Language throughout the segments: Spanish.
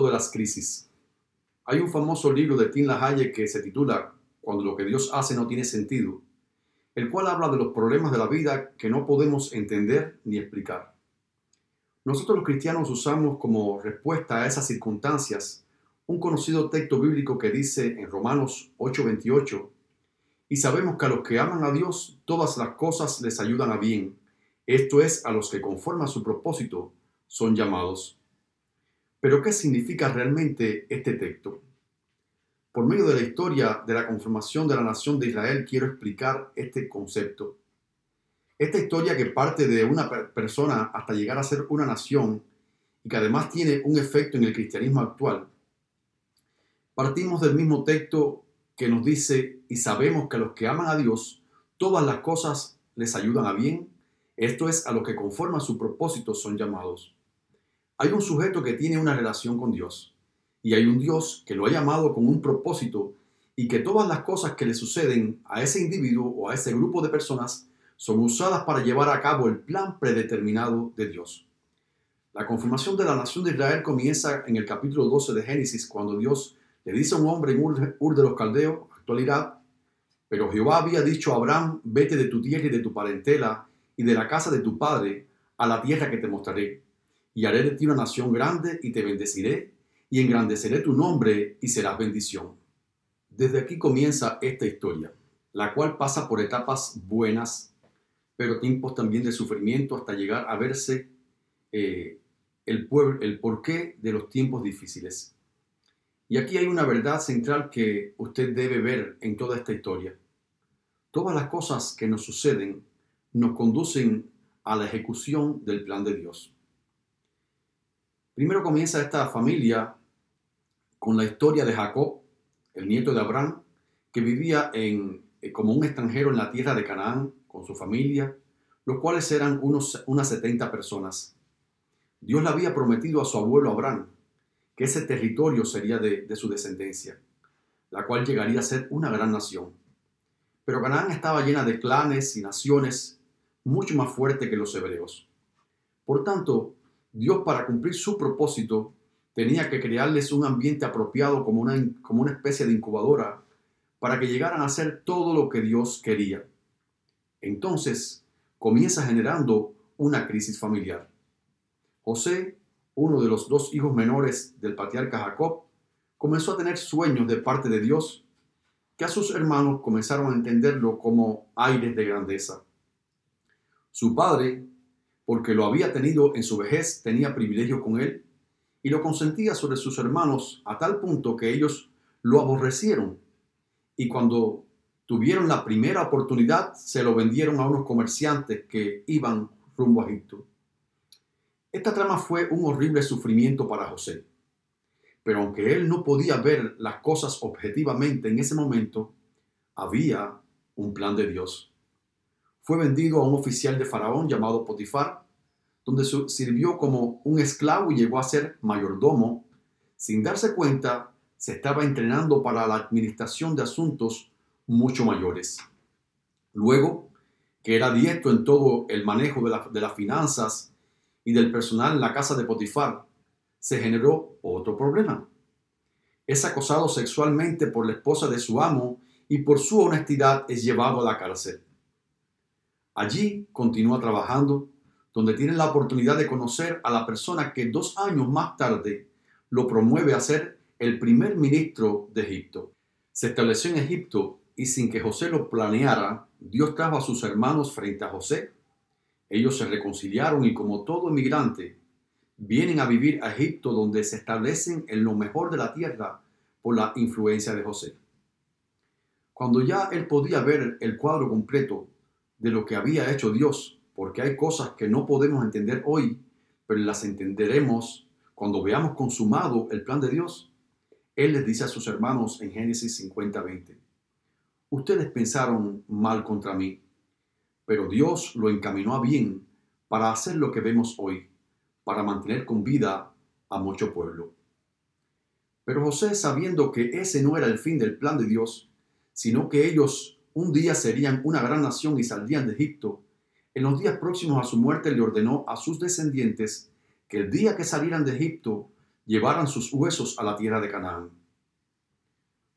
de las crisis. Hay un famoso libro de Tim LaHaye que se titula Cuando lo que Dios hace no tiene sentido, el cual habla de los problemas de la vida que no podemos entender ni explicar. Nosotros los cristianos usamos como respuesta a esas circunstancias un conocido texto bíblico que dice en Romanos 8:28, y sabemos que a los que aman a Dios todas las cosas les ayudan a bien, esto es, a los que conforman su propósito son llamados. Pero ¿qué significa realmente este texto? Por medio de la historia de la conformación de la nación de Israel quiero explicar este concepto. Esta historia que parte de una persona hasta llegar a ser una nación y que además tiene un efecto en el cristianismo actual. Partimos del mismo texto que nos dice, y sabemos que a los que aman a Dios, todas las cosas les ayudan a bien, esto es, a los que conforman su propósito son llamados. Hay un sujeto que tiene una relación con Dios y hay un Dios que lo ha llamado con un propósito y que todas las cosas que le suceden a ese individuo o a ese grupo de personas son usadas para llevar a cabo el plan predeterminado de Dios. La confirmación de la nación de Israel comienza en el capítulo 12 de Génesis, cuando Dios le dice a un hombre en Ur de los Caldeos, actualidad, pero Jehová había dicho a Abraham, vete de tu tierra y de tu parentela y de la casa de tu padre a la tierra que te mostraré y haré de ti una nación grande y te bendeciré y engrandeceré tu nombre y serás bendición. Desde aquí comienza esta historia, la cual pasa por etapas buenas, pero tiempos también de sufrimiento hasta llegar a verse eh, el, pueblo, el porqué de los tiempos difíciles. Y aquí hay una verdad central que usted debe ver en toda esta historia. Todas las cosas que nos suceden nos conducen a la ejecución del plan de Dios. Primero comienza esta familia con la historia de Jacob, el nieto de Abraham, que vivía en, eh, como un extranjero en la tierra de Canaán con su familia, los cuales eran unos, unas 70 personas. Dios le había prometido a su abuelo Abraham que ese territorio sería de, de su descendencia, la cual llegaría a ser una gran nación. Pero Canaán estaba llena de clanes y naciones mucho más fuertes que los hebreos. Por tanto, Dios para cumplir su propósito tenía que crearles un ambiente apropiado como una, como una especie de incubadora para que llegaran a hacer todo lo que Dios quería. Entonces comienza generando una crisis familiar. José, uno de los dos hijos menores del patriarca Jacob, comenzó a tener sueños de parte de Dios que a sus hermanos comenzaron a entenderlo como aires de grandeza. Su padre porque lo había tenido en su vejez, tenía privilegio con él y lo consentía sobre sus hermanos a tal punto que ellos lo aborrecieron. Y cuando tuvieron la primera oportunidad, se lo vendieron a unos comerciantes que iban rumbo a Egipto. Esta trama fue un horrible sufrimiento para José. Pero aunque él no podía ver las cosas objetivamente en ese momento, había un plan de Dios fue vendido a un oficial de Faraón llamado Potifar, donde sirvió como un esclavo y llegó a ser mayordomo. Sin darse cuenta, se estaba entrenando para la administración de asuntos mucho mayores. Luego, que era diestro en todo el manejo de, de las finanzas y del personal en la casa de Potifar, se generó otro problema. Es acosado sexualmente por la esposa de su amo y por su honestidad es llevado a la cárcel. Allí continúa trabajando, donde tiene la oportunidad de conocer a la persona que dos años más tarde lo promueve a ser el primer ministro de Egipto. Se estableció en Egipto y sin que José lo planeara, Dios trajo a sus hermanos frente a José. Ellos se reconciliaron y como todo emigrante, vienen a vivir a Egipto donde se establecen en lo mejor de la tierra por la influencia de José. Cuando ya él podía ver el cuadro completo, de lo que había hecho Dios, porque hay cosas que no podemos entender hoy, pero las entenderemos cuando veamos consumado el plan de Dios. Él les dice a sus hermanos en Génesis 50:20, ustedes pensaron mal contra mí, pero Dios lo encaminó a bien para hacer lo que vemos hoy, para mantener con vida a mucho pueblo. Pero José, sabiendo que ese no era el fin del plan de Dios, sino que ellos un día serían una gran nación y saldrían de Egipto, en los días próximos a su muerte le ordenó a sus descendientes que el día que salieran de Egipto llevaran sus huesos a la tierra de Canaán.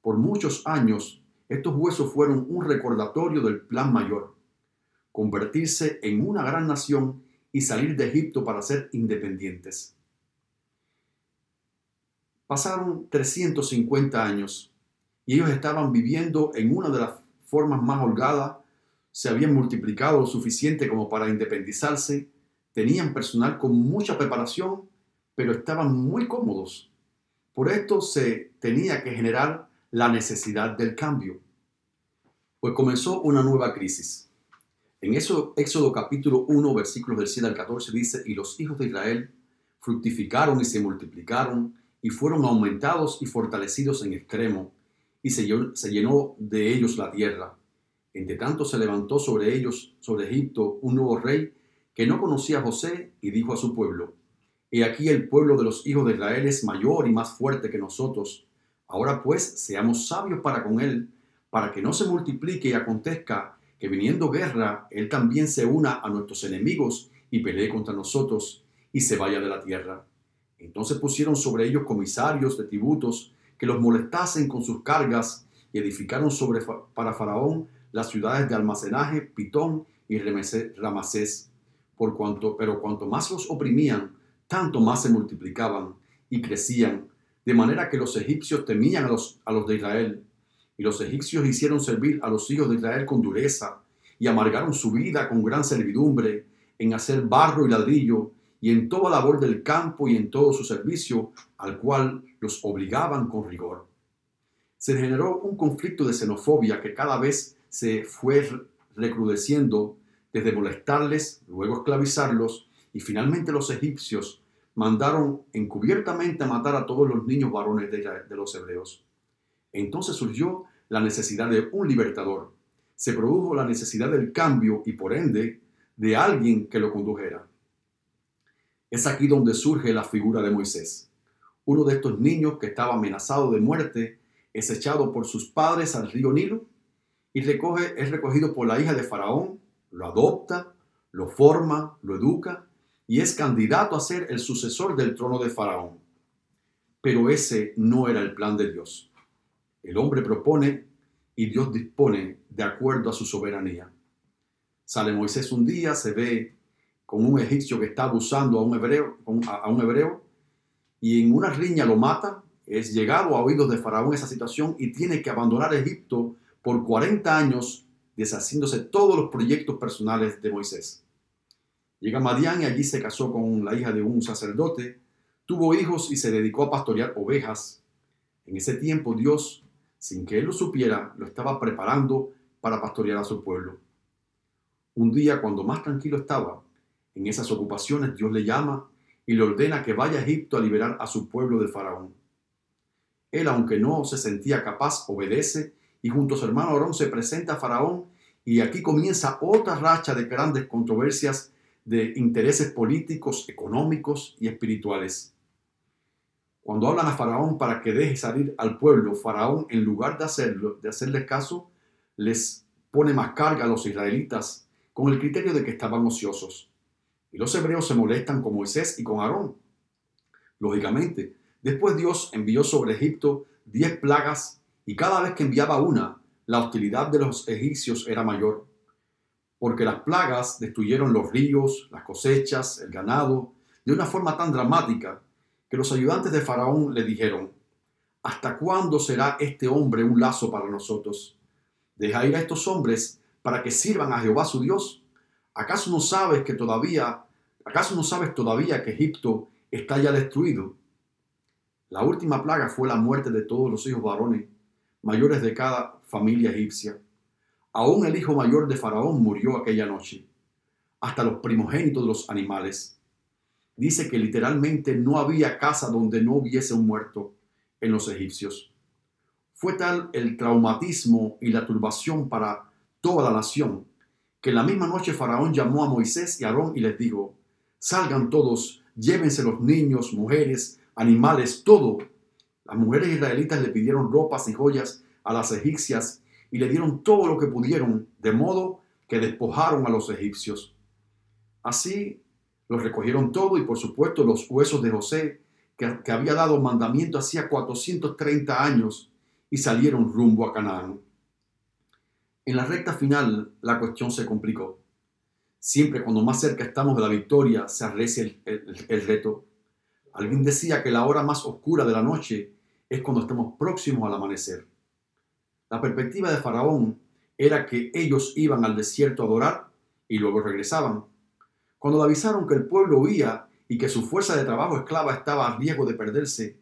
Por muchos años, estos huesos fueron un recordatorio del plan mayor, convertirse en una gran nación y salir de Egipto para ser independientes. Pasaron 350 años y ellos estaban viviendo en una de las formas más holgadas, se habían multiplicado lo suficiente como para independizarse, tenían personal con mucha preparación, pero estaban muy cómodos. Por esto se tenía que generar la necesidad del cambio. Pues comenzó una nueva crisis. En eso, Éxodo capítulo 1, versículos del 7 al 14 dice, y los hijos de Israel fructificaron y se multiplicaron y fueron aumentados y fortalecidos en extremo, y se llenó de ellos la tierra. Entre tanto se levantó sobre ellos, sobre Egipto, un nuevo rey que no conocía a José y dijo a su pueblo, He aquí el pueblo de los hijos de Israel es mayor y más fuerte que nosotros. Ahora pues seamos sabios para con él, para que no se multiplique y acontezca que viniendo guerra, él también se una a nuestros enemigos y pelee contra nosotros y se vaya de la tierra. Entonces pusieron sobre ellos comisarios de tributos que los molestasen con sus cargas y edificaron sobre para Faraón las ciudades de almacenaje, Pitón y Ramasés. Por cuanto, pero cuanto más los oprimían, tanto más se multiplicaban y crecían, de manera que los egipcios temían a los, a los de Israel. Y los egipcios hicieron servir a los hijos de Israel con dureza y amargaron su vida con gran servidumbre en hacer barro y ladrillo y en toda labor del campo y en todo su servicio, al cual los obligaban con rigor. Se generó un conflicto de xenofobia que cada vez se fue recrudeciendo desde molestarles, luego esclavizarlos, y finalmente los egipcios mandaron encubiertamente matar a todos los niños varones de los hebreos. Entonces surgió la necesidad de un libertador. Se produjo la necesidad del cambio y por ende de alguien que lo condujera. Es aquí donde surge la figura de Moisés. Uno de estos niños que estaba amenazado de muerte es echado por sus padres al río Nilo y es recogido por la hija de Faraón, lo adopta, lo forma, lo educa y es candidato a ser el sucesor del trono de Faraón. Pero ese no era el plan de Dios. El hombre propone y Dios dispone de acuerdo a su soberanía. Sale Moisés un día, se ve con un egipcio que está abusando a un hebreo, a un hebreo y en una riña lo mata, es llegado a oídos de Faraón esa situación y tiene que abandonar Egipto por 40 años, deshaciéndose todos los proyectos personales de Moisés. Llega a Madián y allí se casó con la hija de un sacerdote, tuvo hijos y se dedicó a pastorear ovejas. En ese tiempo Dios, sin que él lo supiera, lo estaba preparando para pastorear a su pueblo. Un día, cuando más tranquilo estaba, en esas ocupaciones Dios le llama y le ordena que vaya a Egipto a liberar a su pueblo de Faraón. Él, aunque no se sentía capaz, obedece y junto a su hermano Aarón se presenta a Faraón y aquí comienza otra racha de grandes controversias de intereses políticos, económicos y espirituales. Cuando hablan a Faraón para que deje salir al pueblo, Faraón, en lugar de hacerlo, de hacerles caso, les pone más carga a los israelitas con el criterio de que estaban ociosos. Y los hebreos se molestan con Moisés y con Aarón. Lógicamente, después Dios envió sobre Egipto diez plagas y cada vez que enviaba una, la hostilidad de los egipcios era mayor, porque las plagas destruyeron los ríos, las cosechas, el ganado, de una forma tan dramática que los ayudantes de Faraón le dijeron, ¿hasta cuándo será este hombre un lazo para nosotros? Deja ir a estos hombres para que sirvan a Jehová su Dios. ¿Acaso no sabes que todavía ¿Acaso no sabes todavía que Egipto está ya destruido? La última plaga fue la muerte de todos los hijos varones, mayores de cada familia egipcia. Aún el hijo mayor de Faraón murió aquella noche, hasta los primogénitos de los animales. Dice que literalmente no había casa donde no hubiese un muerto en los egipcios. Fue tal el traumatismo y la turbación para toda la nación, que la misma noche Faraón llamó a Moisés y Aarón y les dijo, salgan todos, llévense los niños, mujeres, animales, todo. Las mujeres israelitas le pidieron ropas y joyas a las egipcias y le dieron todo lo que pudieron, de modo que despojaron a los egipcios. Así los recogieron todo y por supuesto los huesos de José que, que había dado mandamiento hacía 430 años y salieron rumbo a Canaán. En la recta final la cuestión se complicó. Siempre cuando más cerca estamos de la victoria se arrecia el, reto. Alguien decía que la hora más oscura de la noche es cuando estamos próximos al amanecer. La perspectiva de Faraón era que ellos iban al desierto a adorar y luego regresaban. Cuando le avisaron que el pueblo huía y que su fuerza de trabajo esclava estaba a riesgo de perderse,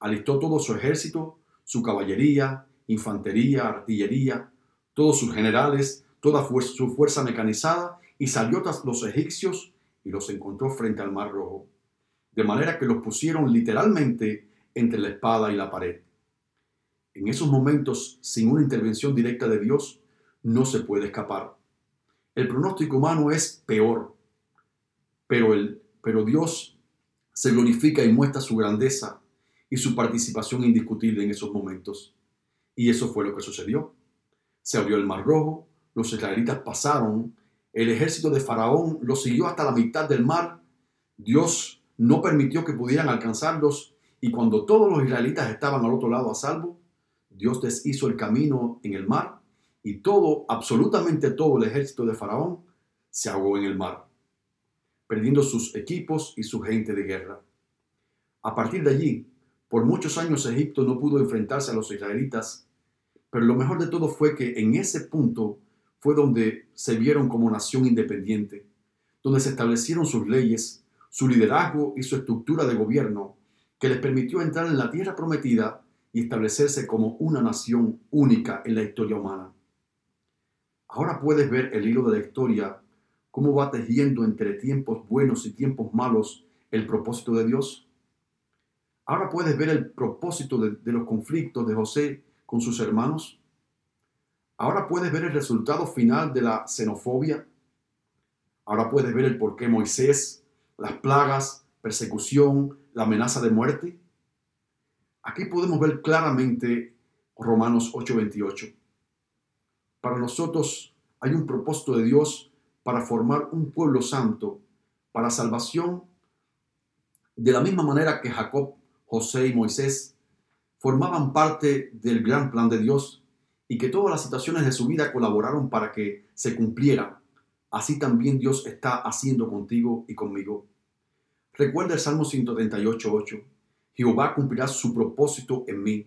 alistó todo su ejército, su caballería, infantería, artillería, todos sus generales, toda su fuerza mecanizada y salió tras los egipcios y los encontró frente al Mar Rojo. De manera que los pusieron literalmente entre la espada y la pared. En esos momentos, sin una intervención directa de Dios, no se puede escapar. El pronóstico humano es peor, pero, el, pero Dios se glorifica y muestra su grandeza y su participación indiscutible en esos momentos. Y eso fue lo que sucedió. Se abrió el Mar Rojo, los israelitas pasaron, el ejército de Faraón los siguió hasta la mitad del mar, Dios no permitió que pudieran alcanzarlos y cuando todos los israelitas estaban al otro lado a salvo, Dios deshizo el camino en el mar y todo, absolutamente todo el ejército de Faraón se ahogó en el mar, perdiendo sus equipos y su gente de guerra. A partir de allí, por muchos años Egipto no pudo enfrentarse a los israelitas, pero lo mejor de todo fue que en ese punto fue donde se vieron como nación independiente, donde se establecieron sus leyes, su liderazgo y su estructura de gobierno, que les permitió entrar en la tierra prometida y establecerse como una nación única en la historia humana. Ahora puedes ver el hilo de la historia, cómo va tejiendo entre tiempos buenos y tiempos malos el propósito de Dios. Ahora puedes ver el propósito de, de, los conflictos de José con sus hermanos. Ahora puedes ver el resultado final de la xenofobia. Ahora puedes ver el por qué Moisés, las plagas, persecución, la amenaza de muerte. Aquí podemos ver claramente Romanos 8:28. Para nosotros hay un propósito de Dios para formar un pueblo santo, para salvación, de la misma manera que Jacob, José y Moisés formaban parte del gran plan de Dios y que todas las situaciones de su vida colaboraron para que se cumpliera. Así también Dios está haciendo contigo y conmigo. Recuerda el Salmo 138.8 Jehová cumplirá su propósito en mí.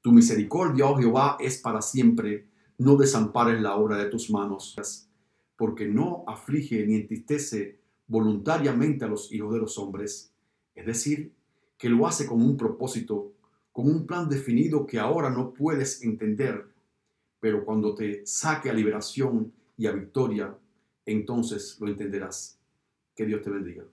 Tu misericordia, oh Jehová, es para siempre. No desampares la obra de tus manos, porque no aflige ni entristece voluntariamente a los hijos de los hombres. Es decir, que lo hace con un propósito, con un plan definido que ahora no puedes entender, pero cuando te saque a liberación y a victoria, entonces lo entenderás. Que Dios te bendiga.